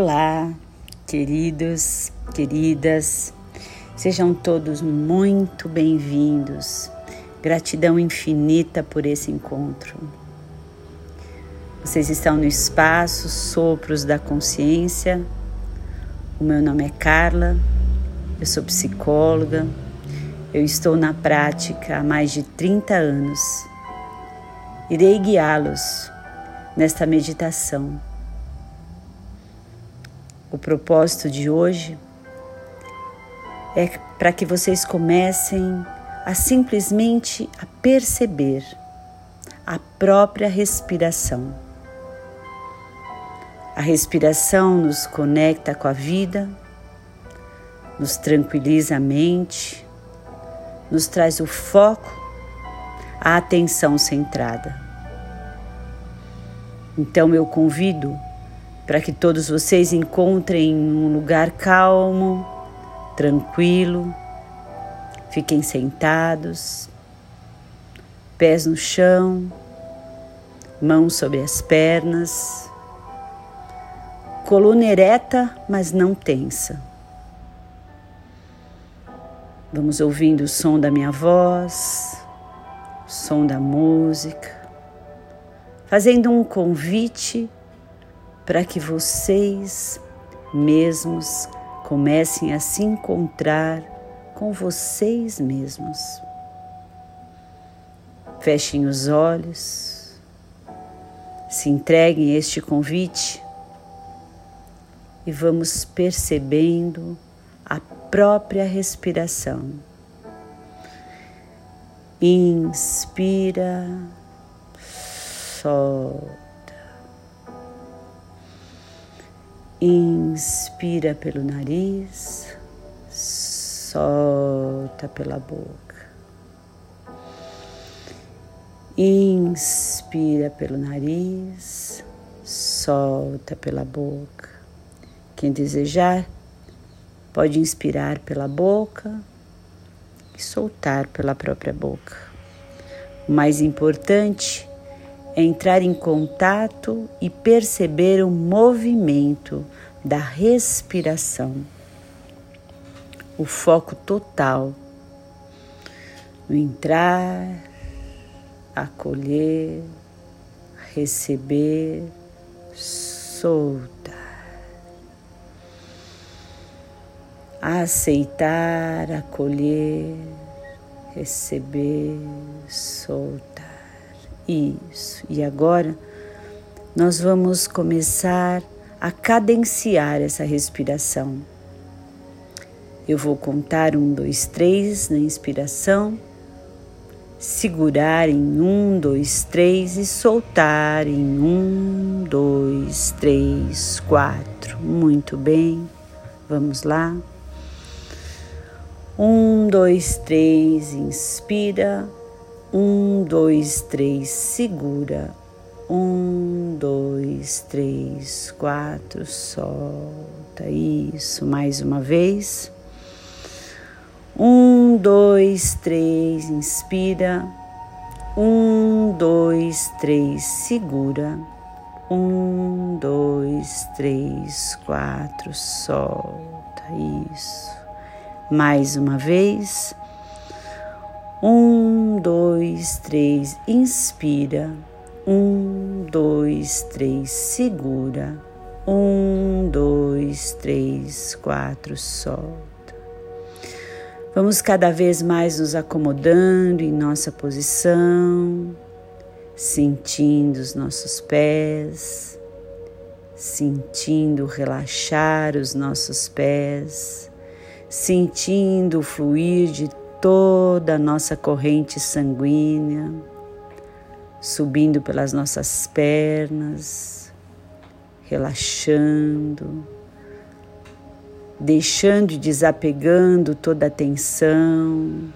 Olá, queridos, queridas, sejam todos muito bem-vindos. Gratidão infinita por esse encontro. Vocês estão no espaço Sopros da Consciência. O meu nome é Carla, eu sou psicóloga, eu estou na prática há mais de 30 anos. Irei guiá-los nesta meditação o propósito de hoje é para que vocês comecem a simplesmente a perceber a própria respiração. A respiração nos conecta com a vida, nos tranquiliza a mente, nos traz o foco, a atenção centrada. Então eu convido para que todos vocês encontrem um lugar calmo, tranquilo. Fiquem sentados, pés no chão, mãos sobre as pernas, coluna ereta, mas não tensa. Vamos ouvindo o som da minha voz, o som da música, fazendo um convite para que vocês mesmos comecem a se encontrar com vocês mesmos. Fechem os olhos, se entreguem a este convite e vamos percebendo a própria respiração. Inspira, solta. Inspira pelo nariz, solta pela boca. Inspira pelo nariz, solta pela boca. Quem desejar, pode inspirar pela boca e soltar pela própria boca. O mais importante entrar em contato e perceber o movimento da respiração, o foco total no entrar, acolher, receber, soltar, aceitar, acolher, receber, soltar. Isso. E agora nós vamos começar a cadenciar essa respiração. Eu vou contar um, dois, três na inspiração, segurar em um, dois, três e soltar em um, dois, três, quatro. Muito bem, vamos lá. Um, dois, três, inspira. Um, dois, três, segura. Um, dois, três, quatro, solta. Isso, mais uma vez. Um, dois, três, inspira. Um, dois, três, segura. Um, dois, três, quatro, solta. Isso. Mais uma vez. Um, dois, três, inspira. Um, dois, três, segura. Um, dois, três, quatro, solta. Vamos cada vez mais nos acomodando em nossa posição, sentindo os nossos pés, sentindo relaxar os nossos pés, sentindo o fluir de toda a nossa corrente sanguínea, subindo pelas nossas pernas, relaxando, deixando e desapegando toda a tensão,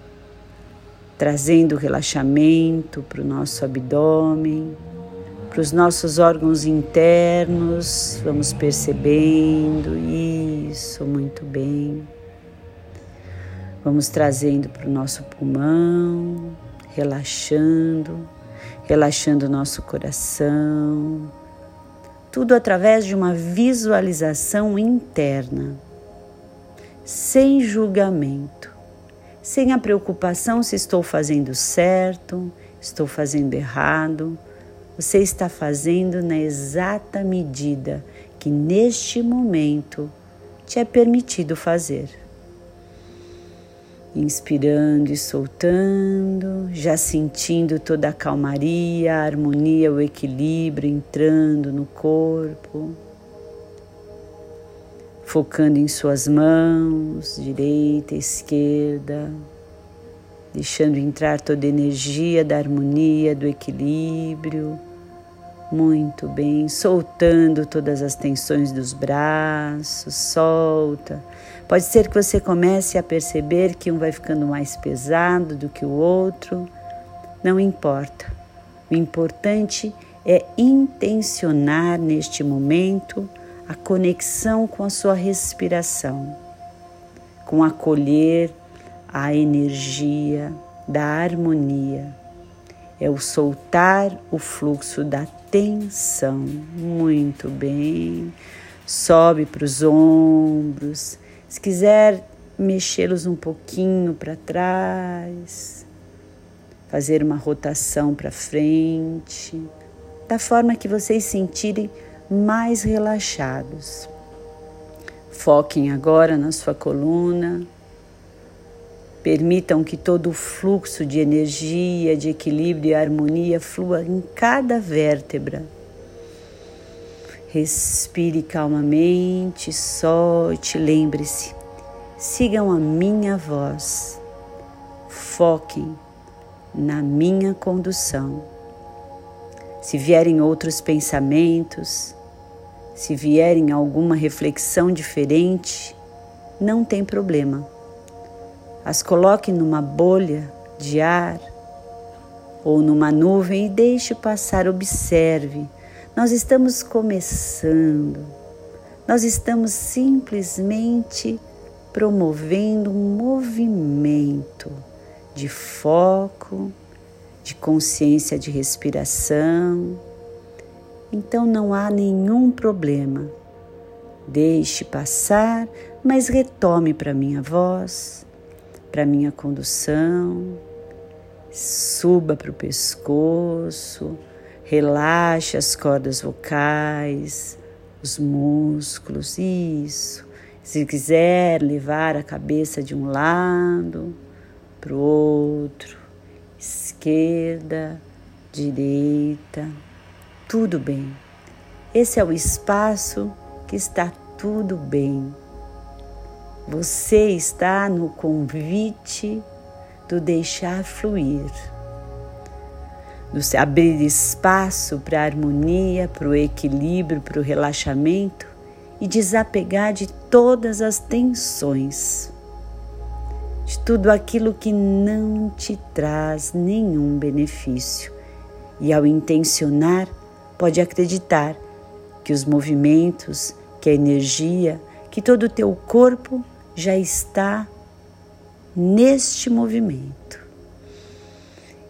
trazendo relaxamento para o nosso abdômen, para os nossos órgãos internos, vamos percebendo isso muito bem. Vamos trazendo para o nosso pulmão, relaxando, relaxando o nosso coração, tudo através de uma visualização interna, sem julgamento, sem a preocupação se estou fazendo certo, estou fazendo errado. Você está fazendo na exata medida que neste momento te é permitido fazer inspirando e soltando, já sentindo toda a calmaria, a harmonia, o equilíbrio entrando no corpo, focando em suas mãos, direita, esquerda, deixando entrar toda a energia da harmonia, do equilíbrio. Muito bem, soltando todas as tensões dos braços, solta Pode ser que você comece a perceber que um vai ficando mais pesado do que o outro. Não importa. O importante é intencionar neste momento a conexão com a sua respiração, com acolher a energia da harmonia. É o soltar o fluxo da tensão. Muito bem. Sobe para os ombros, se quiser mexê-los um pouquinho para trás, fazer uma rotação para frente, da forma que vocês sentirem mais relaxados. Foquem agora na sua coluna. Permitam que todo o fluxo de energia, de equilíbrio e harmonia flua em cada vértebra. Respire calmamente, solte, lembre-se. Sigam a minha voz. Foquem na minha condução. Se vierem outros pensamentos, se vierem alguma reflexão diferente, não tem problema. As coloque numa bolha de ar ou numa nuvem e deixe passar, observe nós estamos começando, nós estamos simplesmente promovendo um movimento de foco, de consciência de respiração. Então não há nenhum problema. Deixe passar, mas retome para minha voz, para minha condução. Suba para o pescoço Relaxe as cordas vocais, os músculos, isso. Se quiser levar a cabeça de um lado para o outro, esquerda, direita, tudo bem. Esse é o espaço que está tudo bem. Você está no convite do deixar fluir no abrir espaço para a harmonia, para o equilíbrio, para o relaxamento e desapegar de todas as tensões, de tudo aquilo que não te traz nenhum benefício. E ao intencionar, pode acreditar que os movimentos, que a energia, que todo o teu corpo já está neste movimento.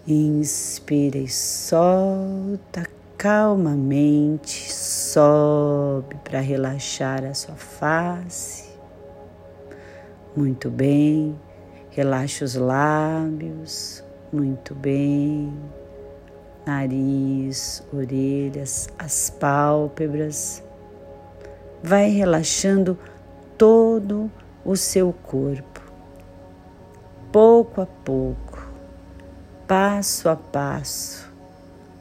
Inspira e solta calmamente, sobe para relaxar a sua face. Muito bem, relaxa os lábios, muito bem, nariz, orelhas, as pálpebras. Vai relaxando todo o seu corpo, pouco a pouco passo a passo,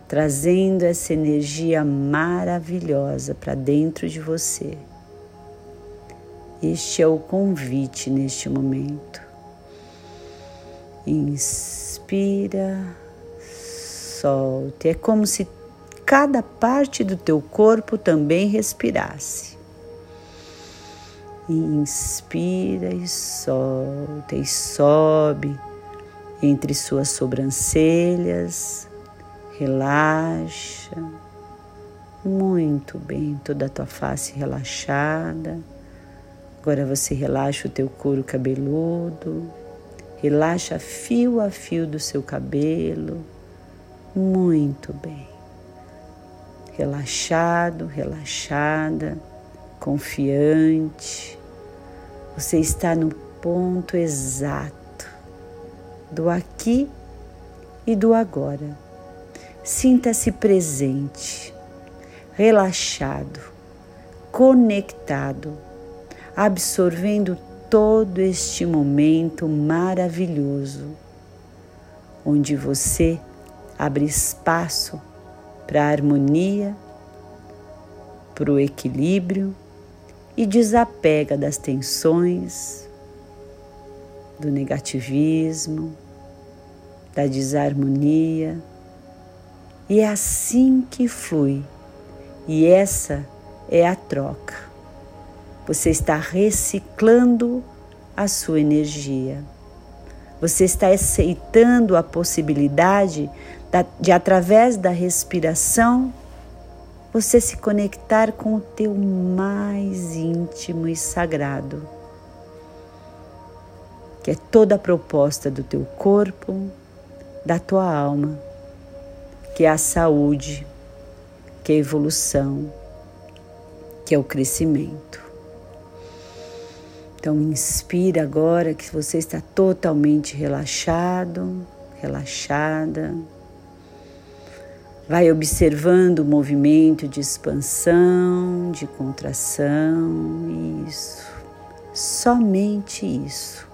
trazendo essa energia maravilhosa para dentro de você. Este é o convite neste momento. Inspira, solte. É como se cada parte do teu corpo também respirasse. Inspira e solta e sobe entre suas sobrancelhas, relaxa. Muito bem, toda a tua face relaxada. Agora você relaxa o teu couro cabeludo, relaxa fio a fio do seu cabelo. Muito bem. relaxado, relaxada, confiante. Você está no ponto exato do aqui e do agora. Sinta-se presente, relaxado, conectado, absorvendo todo este momento maravilhoso, onde você abre espaço para a harmonia, para o equilíbrio e desapega das tensões, do negativismo, da desarmonia. E é assim que flui. E essa é a troca. Você está reciclando a sua energia. Você está aceitando a possibilidade de, através da respiração, você se conectar com o teu mais íntimo e sagrado, que é toda a proposta do teu corpo, da tua alma, que é a saúde, que é a evolução, que é o crescimento. Então, inspira agora que você está totalmente relaxado, relaxada. Vai observando o movimento de expansão, de contração, isso. Somente isso.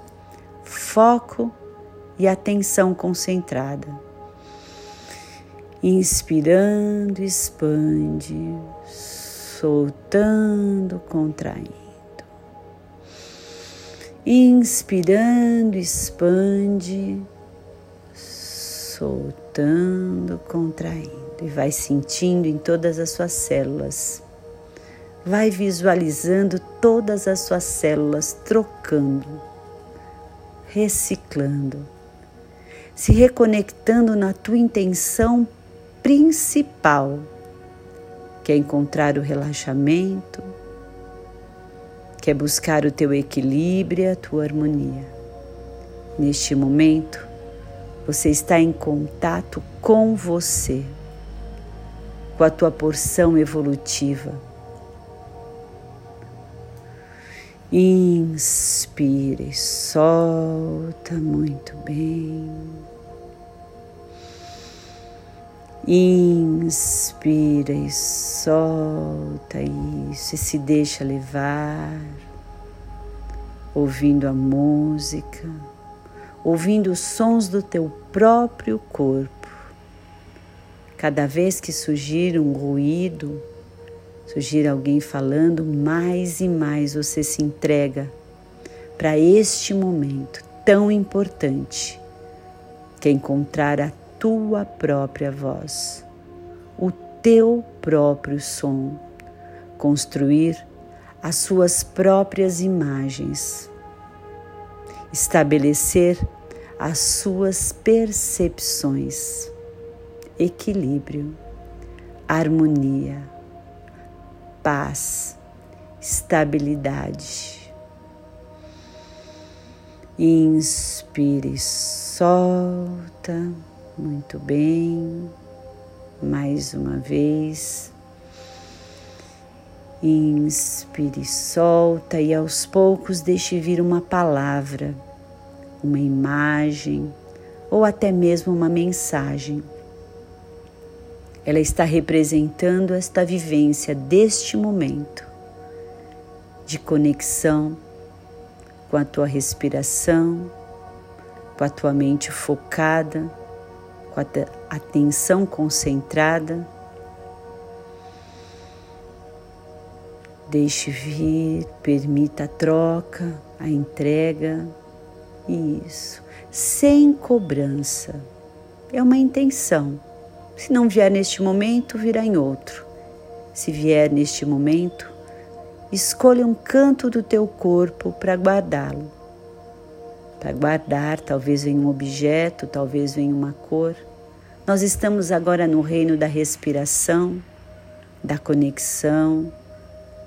Foco e atenção concentrada. Inspirando, expande, soltando, contraindo. Inspirando, expande, soltando, contraindo e vai sentindo em todas as suas células. Vai visualizando todas as suas células trocando, reciclando se reconectando na tua intenção principal, que é encontrar o relaxamento, que é buscar o teu equilíbrio e a tua harmonia. Neste momento, você está em contato com você, com a tua porção evolutiva. Inspire, solta muito bem. Inspira e solta isso e se deixa levar, ouvindo a música, ouvindo os sons do teu próprio corpo. Cada vez que surgir um ruído, surgir alguém falando, mais e mais você se entrega para este momento tão importante que é encontrar a tua própria voz, o teu próprio som, construir as suas próprias imagens, estabelecer as suas percepções, equilíbrio, harmonia, paz, estabilidade. Inspire, solta. Muito bem. Mais uma vez. Inspire, solta e aos poucos deixe vir uma palavra, uma imagem ou até mesmo uma mensagem. Ela está representando esta vivência deste momento de conexão com a tua respiração, com a tua mente focada com a atenção concentrada. Deixe vir, permita a troca, a entrega. Isso, sem cobrança. É uma intenção. Se não vier neste momento, virá em outro. Se vier neste momento, escolha um canto do teu corpo para guardá-lo. Para guardar, talvez venha um objeto, talvez venha uma cor. Nós estamos agora no reino da respiração, da conexão,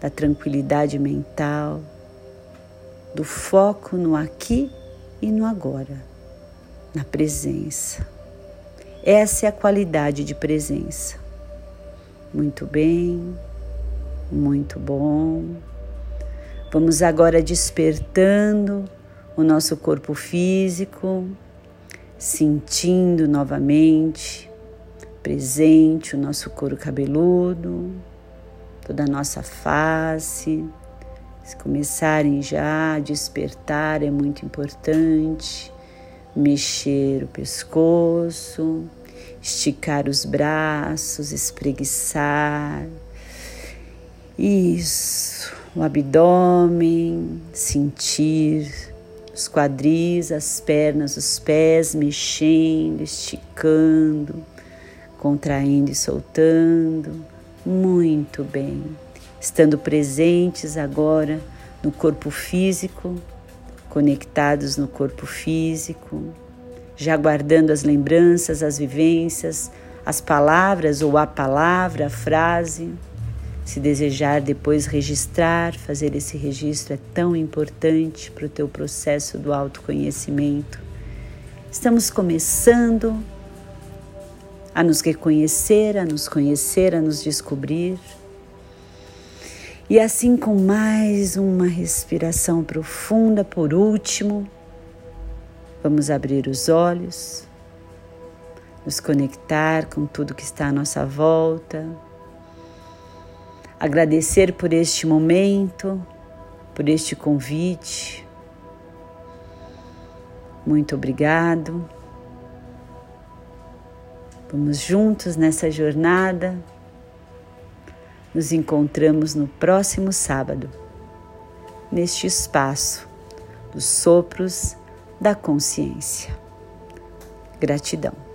da tranquilidade mental, do foco no aqui e no agora, na presença. Essa é a qualidade de presença. Muito bem, muito bom. Vamos agora despertando o nosso corpo físico, sentindo novamente presente o nosso couro cabeludo, toda a nossa face. Se começarem já a despertar, é muito importante mexer o pescoço, esticar os braços, espreguiçar. Isso, o abdômen, sentir os quadris, as pernas, os pés mexendo, esticando, contraindo e soltando. Muito bem. Estando presentes agora no corpo físico, conectados no corpo físico, já guardando as lembranças, as vivências, as palavras ou a palavra, a frase. Se desejar depois registrar, fazer esse registro é tão importante para o teu processo do autoconhecimento. Estamos começando a nos reconhecer, a nos conhecer, a nos descobrir. E assim, com mais uma respiração profunda, por último, Vamos abrir os olhos, nos conectar com tudo que está à nossa volta, agradecer por este momento, por este convite. Muito obrigado. Vamos juntos nessa jornada. Nos encontramos no próximo sábado, neste espaço dos sopros da consciência. Gratidão.